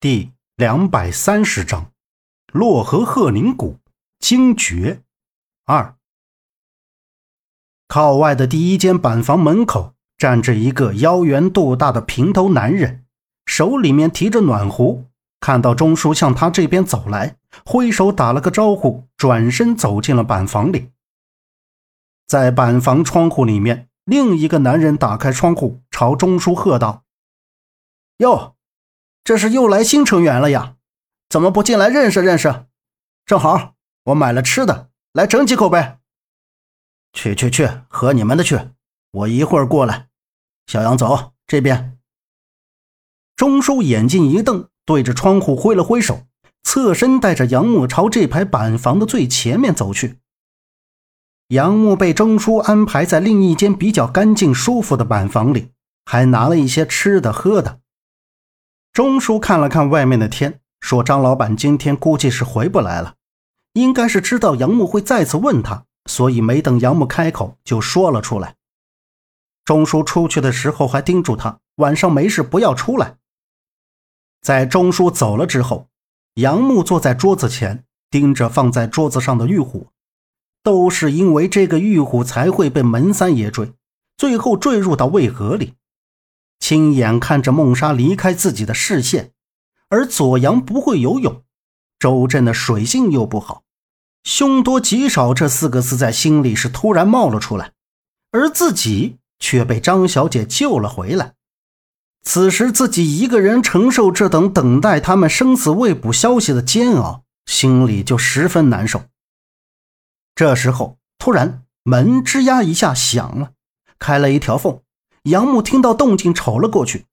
第两百三十章，洛河鹤宁谷惊觉二。靠外的第一间板房门口站着一个腰圆肚大的平头男人，手里面提着暖壶。看到钟叔向他这边走来，挥手打了个招呼，转身走进了板房里。在板房窗户里面，另一个男人打开窗户，朝钟叔喝道：“哟！”这是又来新成员了呀？怎么不进来认识认识？正好我买了吃的，来整几口呗。去去去，和你们的去，我一会儿过来。小杨走这边。钟叔眼睛一瞪，对着窗户挥了挥手，侧身带着杨木朝这排板房的最前面走去。杨木被钟叔安排在另一间比较干净舒服的板房里，还拿了一些吃的喝的。钟叔看了看外面的天，说：“张老板今天估计是回不来了，应该是知道杨木会再次问他，所以没等杨木开口就说了出来。”钟叔出去的时候还叮嘱他晚上没事不要出来。在钟叔走了之后，杨木坐在桌子前，盯着放在桌子上的玉虎，都是因为这个玉虎才会被门三爷追，最后坠入到渭河里。亲眼看着梦莎离开自己的视线，而左阳不会游泳，周震的水性又不好，凶多吉少这四个字在心里是突然冒了出来，而自己却被张小姐救了回来。此时自己一个人承受这等等待他们生死未卜消息的煎熬，心里就十分难受。这时候，突然门吱呀一下响了，开了一条缝。杨木听到动静，瞅了过去，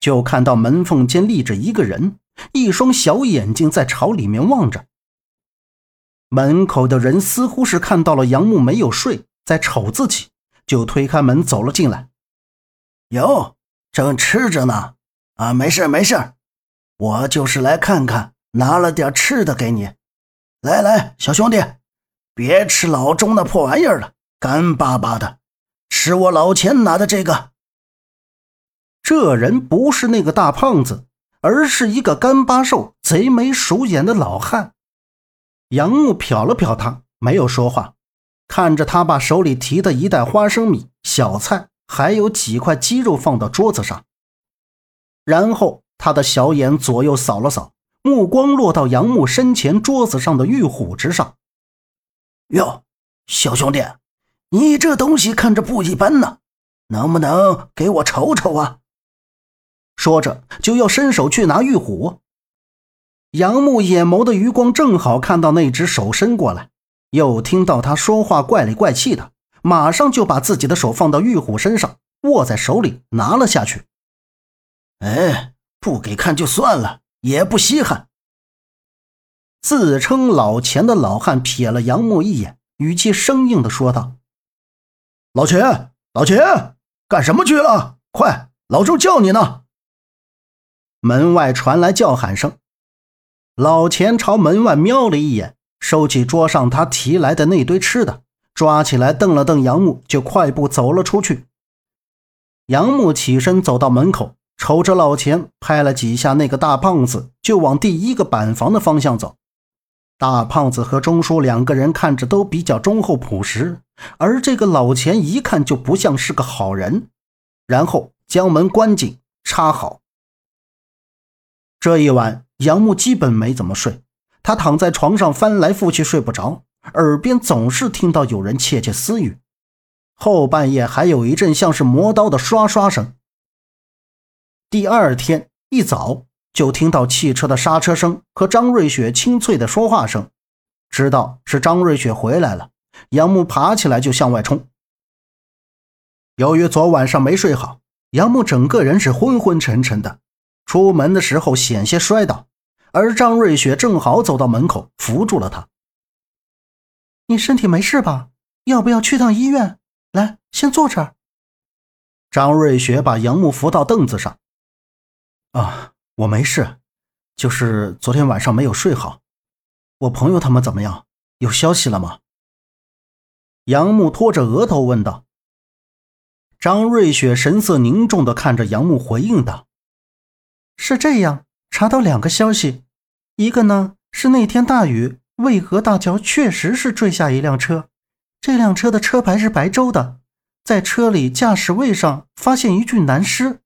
就看到门缝间立着一个人，一双小眼睛在朝里面望着。门口的人似乎是看到了杨木没有睡，在瞅自己，就推开门走了进来。哟，正吃着呢，啊，没事没事，我就是来看看，拿了点吃的给你。来来，小兄弟，别吃老钟那破玩意儿了，干巴巴的，吃我老钱拿的这个。这人不是那个大胖子，而是一个干巴瘦、贼眉鼠眼的老汉。杨木瞟了瞟他，没有说话，看着他把手里提的一袋花生米、小菜，还有几块鸡肉放到桌子上，然后他的小眼左右扫了扫，目光落到杨木身前桌子上的玉虎之上。哟，小兄弟，你这东西看着不一般呢，能不能给我瞅瞅啊？说着，就要伸手去拿玉虎。杨木眼眸的余光正好看到那只手伸过来，又听到他说话怪里怪气的，马上就把自己的手放到玉虎身上，握在手里拿了下去。哎，不给看就算了，也不稀罕。自称老钱的老汉瞥了杨木一眼，语气生硬的说道：“老钱，老钱，干什么去了？快，老周叫你呢。”门外传来叫喊声，老钱朝门外瞄了一眼，收起桌上他提来的那堆吃的，抓起来瞪了瞪杨木，就快步走了出去。杨木起身走到门口，瞅着老钱拍了几下那个大胖子，就往第一个板房的方向走。大胖子和钟叔两个人看着都比较忠厚朴实，而这个老钱一看就不像是个好人。然后将门关紧，插好。这一晚，杨木基本没怎么睡。他躺在床上翻来覆去睡不着，耳边总是听到有人窃窃私语。后半夜还有一阵像是磨刀的刷刷声。第二天一早就听到汽车的刹车声和张瑞雪清脆的说话声，知道是张瑞雪回来了。杨木爬起来就向外冲。由于昨晚上没睡好，杨木整个人是昏昏沉沉的。出门的时候险些摔倒，而张瑞雪正好走到门口扶住了他。你身体没事吧？要不要去趟医院？来，先坐这儿。张瑞雪把杨木扶到凳子上。啊，我没事，就是昨天晚上没有睡好。我朋友他们怎么样？有消息了吗？杨木拖着额头问道。张瑞雪神色凝重的看着杨木，回应道。是这样，查到两个消息，一个呢是那天大雨，渭河大桥确实是坠下一辆车，这辆车的车牌是白州的，在车里驾驶位上发现一具男尸，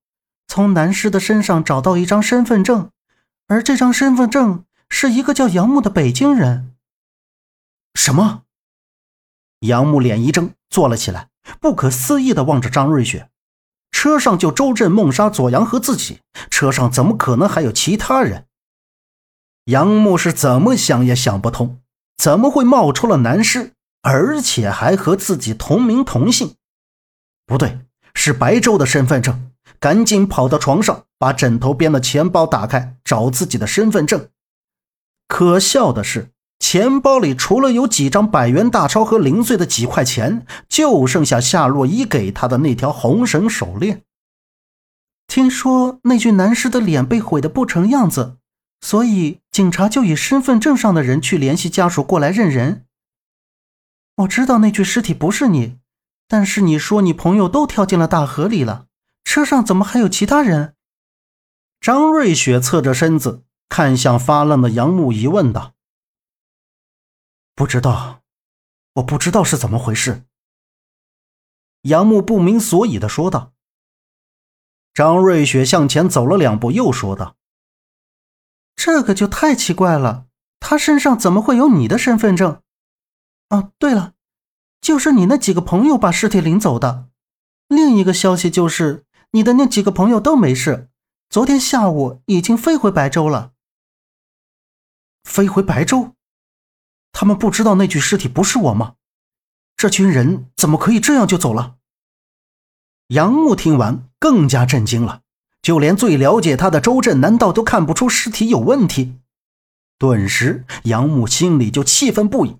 从男尸的身上找到一张身份证，而这张身份证是一个叫杨木的北京人。什么？杨木脸一怔，坐了起来，不可思议地望着张瑞雪。车上就周震、孟莎、左阳和自己，车上怎么可能还有其他人？杨木是怎么想也想不通，怎么会冒出了男尸，而且还和自己同名同姓？不对，是白昼的身份证。赶紧跑到床上，把枕头边的钱包打开，找自己的身份证。可笑的是。钱包里除了有几张百元大钞和零碎的几块钱，就剩下夏洛伊给他的那条红绳手链。听说那具男尸的脸被毁得不成样子，所以警察就以身份证上的人去联系家属过来认人。我知道那具尸体不是你，但是你说你朋友都跳进了大河里了，车上怎么还有其他人？张瑞雪侧着身子看向发愣的杨木，疑问道。不知道，我不知道是怎么回事。杨木不明所以的说道。张瑞雪向前走了两步，又说道：“这个就太奇怪了，他身上怎么会有你的身份证？哦，对了，就是你那几个朋友把尸体领走的。另一个消息就是，你的那几个朋友都没事，昨天下午已经飞回白州了。飞回白州？”他们不知道那具尸体不是我吗？这群人怎么可以这样就走了？杨木听完更加震惊了，就连最了解他的周震，难道都看不出尸体有问题？顿时，杨木心里就气愤不已。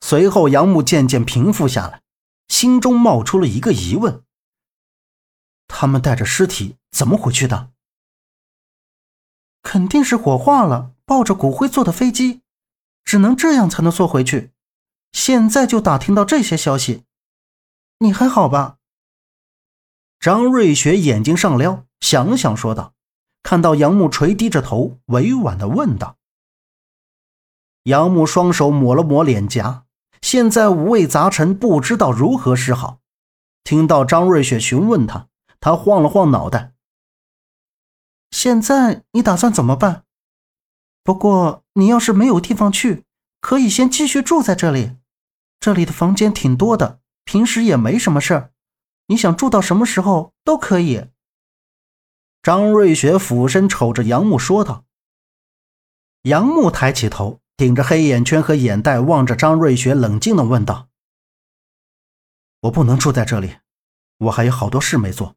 随后，杨木渐渐平复下来，心中冒出了一个疑问：他们带着尸体怎么回去的？肯定是火化了，抱着骨灰坐的飞机。只能这样才能坐回去。现在就打听到这些消息，你还好吧？张瑞雪眼睛上撩，想想说道：“看到杨木垂低着头，委婉的问道。”杨木双手抹了抹脸颊，现在五味杂陈，不知道如何是好。听到张瑞雪询问他，他晃了晃脑袋：“现在你打算怎么办？”不过，你要是没有地方去，可以先继续住在这里。这里的房间挺多的，平时也没什么事儿。你想住到什么时候都可以。张瑞雪俯身瞅着杨木说道。杨木抬起头，顶着黑眼圈和眼袋望着张瑞雪，冷静的问道：“我不能住在这里，我还有好多事没做。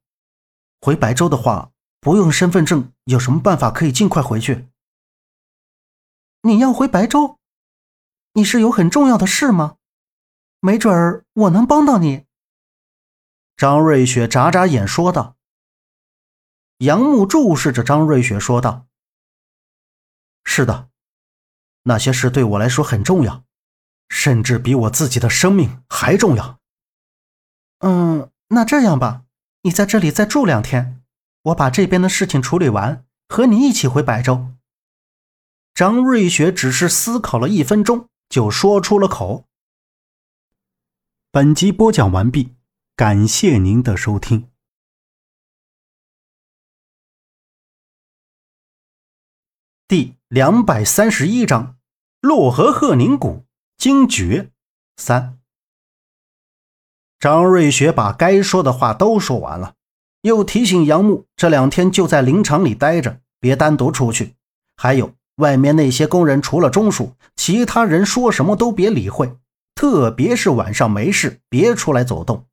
回白州的话，不用身份证，有什么办法可以尽快回去？”你要回白州？你是有很重要的事吗？没准儿我能帮到你。”张瑞雪眨眨眼说道。杨木注视着张瑞雪说道：“是的，那些事对我来说很重要，甚至比我自己的生命还重要。”嗯，那这样吧，你在这里再住两天，我把这边的事情处理完，和你一起回白州。张瑞雪只是思考了一分钟，就说出了口。本集播讲完毕，感谢您的收听。第两百三十一章：洛河鹤宁谷惊觉三。张瑞雪把该说的话都说完了，又提醒杨木这两天就在林场里待着，别单独出去。还有。外面那些工人，除了钟叔，其他人说什么都别理会，特别是晚上没事，别出来走动。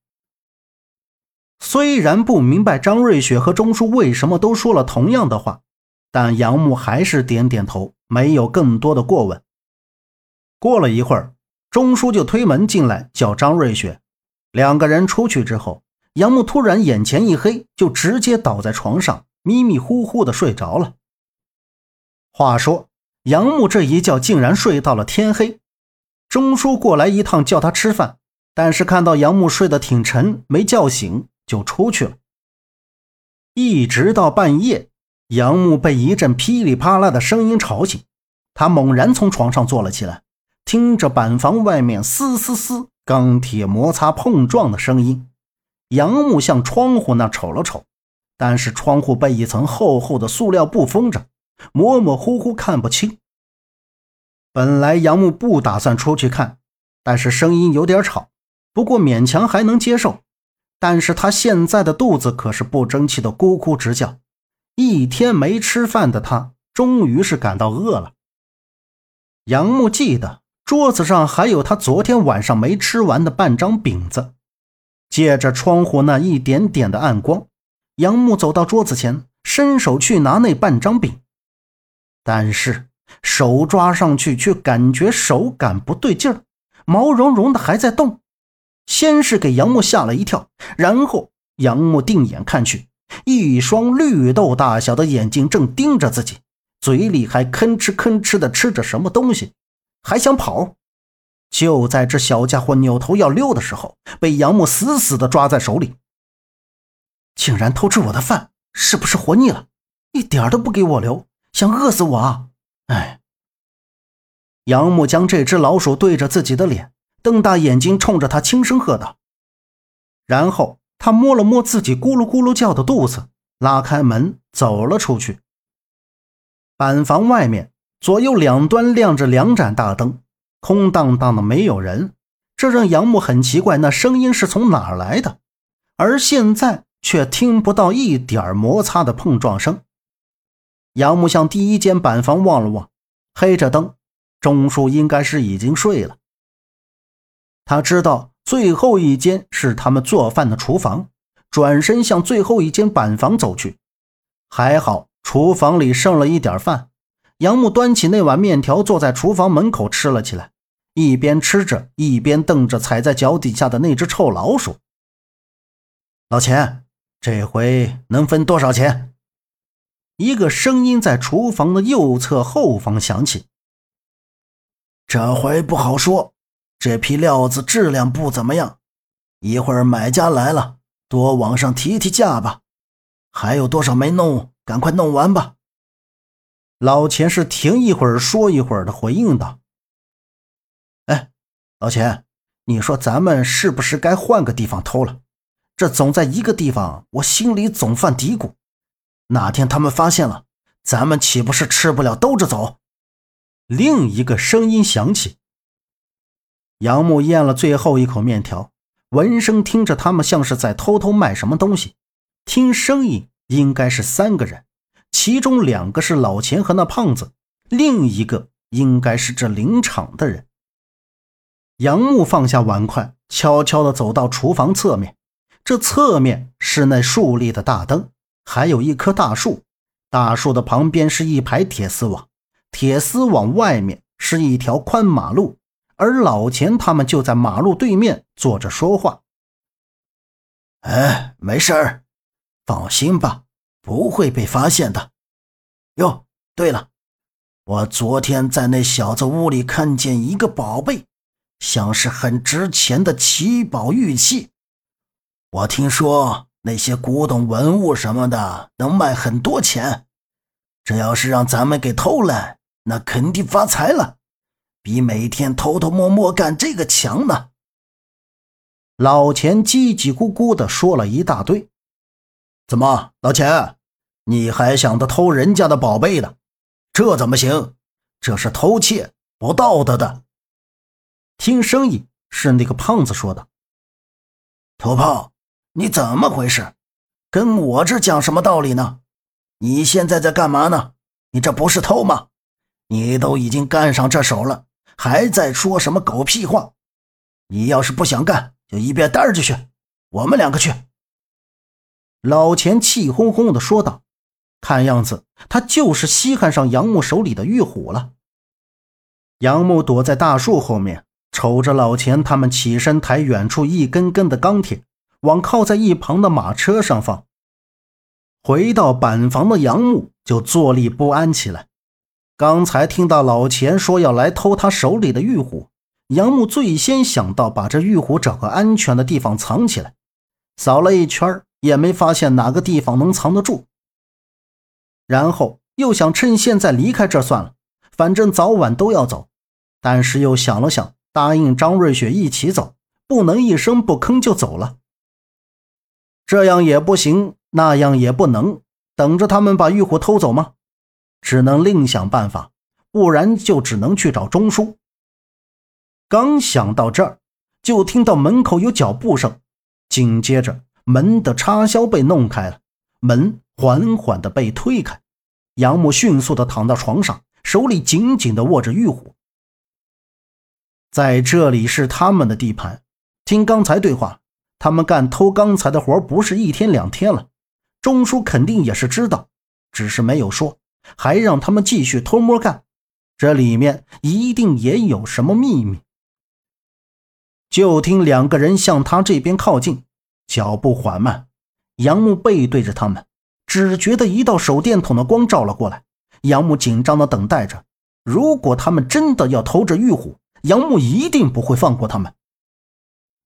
虽然不明白张瑞雪和钟叔为什么都说了同样的话，但杨木还是点点头，没有更多的过问。过了一会儿，钟叔就推门进来，叫张瑞雪。两个人出去之后，杨木突然眼前一黑，就直接倒在床上，迷迷糊糊的睡着了。话说，杨木这一觉竟然睡到了天黑。钟叔过来一趟叫他吃饭，但是看到杨木睡得挺沉，没叫醒，就出去了。一直到半夜，杨木被一阵噼里啪啦的声音吵醒，他猛然从床上坐了起来，听着板房外面嘶嘶嘶钢铁摩擦碰撞的声音。杨木向窗户那瞅了瞅，但是窗户被一层厚厚的塑料布封着，模模糊糊看不清。本来杨木不打算出去看，但是声音有点吵，不过勉强还能接受。但是他现在的肚子可是不争气的咕咕直叫，一天没吃饭的他终于是感到饿了。杨木记得桌子上还有他昨天晚上没吃完的半张饼子。借着窗户那一点点的暗光，杨木走到桌子前，伸手去拿那半张饼，但是手抓上去却感觉手感不对劲儿，毛茸茸的还在动。先是给杨木吓了一跳，然后杨木定眼看去，一双绿豆大小的眼睛正盯着自己，嘴里还吭哧吭哧的吃着什么东西，还想跑。就在这小家伙扭头要溜的时候，被杨木死死地抓在手里。竟然偷吃我的饭，是不是活腻了？一点都不给我留，想饿死我啊！哎！杨木将这只老鼠对着自己的脸，瞪大眼睛冲着他轻声喝道。然后他摸了摸自己咕噜咕噜叫的肚子，拉开门走了出去。板房外面左右两端亮着两盏大灯。空荡荡的，没有人，这让杨木很奇怪。那声音是从哪儿来的？而现在却听不到一点摩擦的碰撞声。杨木向第一间板房望了望，黑着灯，钟叔应该是已经睡了。他知道最后一间是他们做饭的厨房，转身向最后一间板房走去。还好厨房里剩了一点饭，杨木端起那碗面条，坐在厨房门口吃了起来。一边吃着，一边瞪着踩在脚底下的那只臭老鼠。老钱，这回能分多少钱？一个声音在厨房的右侧后方响起。这回不好说，这批料子质量不怎么样。一会儿买家来了，多往上提提价吧。还有多少没弄？赶快弄完吧。老钱是停一会儿说一会儿的回应道。哎老钱，你说咱们是不是该换个地方偷了？这总在一个地方，我心里总犯嘀咕。哪天他们发现了，咱们岂不是吃不了兜着走？另一个声音响起。杨木咽了最后一口面条，闻声听着他们像是在偷偷卖什么东西。听声音应该是三个人，其中两个是老钱和那胖子，另一个应该是这林场的人。杨木放下碗筷，悄悄地走到厨房侧面。这侧面是那竖立的大灯，还有一棵大树。大树的旁边是一排铁丝网，铁丝网外面是一条宽马路。而老钱他们就在马路对面坐着说话。哎，没事儿，放心吧，不会被发现的。哟，对了，我昨天在那小子屋里看见一个宝贝。像是很值钱的奇宝玉器，我听说那些古董文物什么的能卖很多钱。这要是让咱们给偷了，那肯定发财了，比每天偷偷摸摸干这个强呢。老钱叽叽咕咕的说了一大堆。怎么，老钱，你还想着偷人家的宝贝呢？这怎么行？这是偷窃，不道德的。听声音是那个胖子说的。土炮，你怎么回事？跟我这讲什么道理呢？你现在在干嘛呢？你这不是偷吗？你都已经干上这手了，还在说什么狗屁话？你要是不想干，就一边待着去。我们两个去。老钱气哄哄地说道。看样子他就是稀罕上杨木手里的玉虎了。杨木躲在大树后面。瞅着老钱他们起身抬远处一根根的钢铁，往靠在一旁的马车上放。回到板房的杨木就坐立不安起来。刚才听到老钱说要来偷他手里的玉壶，杨木最先想到把这玉壶找个安全的地方藏起来。扫了一圈也没发现哪个地方能藏得住。然后又想趁现在离开这算了，反正早晚都要走。但是又想了想，答应张瑞雪一起走，不能一声不吭就走了。这样也不行，那样也不能，等着他们把玉虎偷走吗？只能另想办法，不然就只能去找钟叔。刚想到这儿，就听到门口有脚步声，紧接着门的插销被弄开了，门缓缓地被推开，杨木迅速地躺到床上，手里紧紧地握着玉虎。在这里是他们的地盘。听刚才对话，他们干偷钢材的活不是一天两天了。钟叔肯定也是知道，只是没有说，还让他们继续偷摸干。这里面一定也有什么秘密。就听两个人向他这边靠近，脚步缓慢。杨木背对着他们，只觉得一道手电筒的光照了过来。杨木紧张的等待着，如果他们真的要偷着玉虎。杨木一定不会放过他们。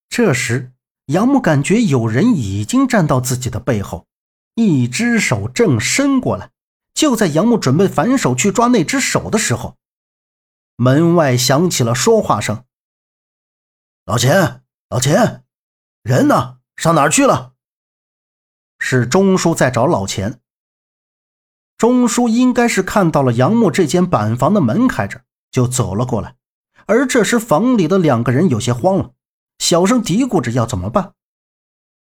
这时，杨木感觉有人已经站到自己的背后，一只手正伸过来。就在杨木准备反手去抓那只手的时候，门外响起了说话声：“老钱，老钱，人呢？上哪儿去了？”是钟叔在找老钱。钟叔应该是看到了杨木这间板房的门开着，就走了过来。而这时，房里的两个人有些慌了，小声嘀咕着要怎么办。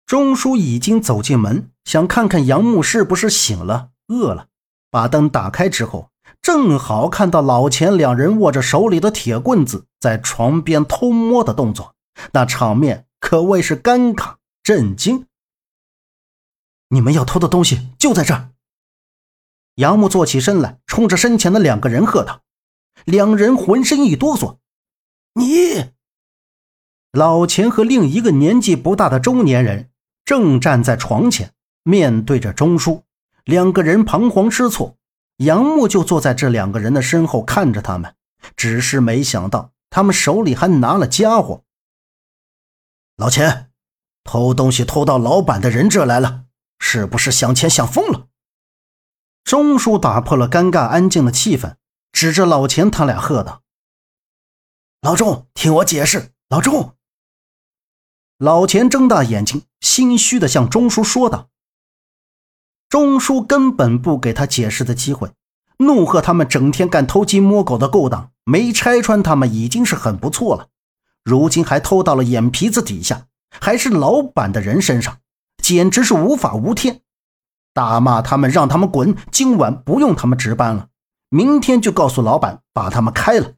钟叔已经走进门，想看看杨木是不是醒了、饿了。把灯打开之后，正好看到老钱两人握着手里的铁棍子在床边偷摸的动作，那场面可谓是尴尬、震惊。你们要偷的东西就在这儿。杨木坐起身来，冲着身前的两个人喝道。两人浑身一哆嗦，你老钱和另一个年纪不大的中年人正站在床前，面对着钟叔。两个人彷徨失措，杨木就坐在这两个人的身后看着他们。只是没想到，他们手里还拿了家伙。老钱，偷东西偷到老板的人这来了，是不是想钱想疯了？钟叔打破了尴尬安静的气氛。指着老钱，他俩喝道：“老钟，听我解释。”老钟，老钱睁大眼睛，心虚的向钟叔说道：“钟叔根本不给他解释的机会，怒喝他们整天干偷鸡摸狗的勾当，没拆穿他们已经是很不错了，如今还偷到了眼皮子底下，还是老板的人身上，简直是无法无天！大骂他们，让他们滚，今晚不用他们值班了。”明天就告诉老板把他们开了。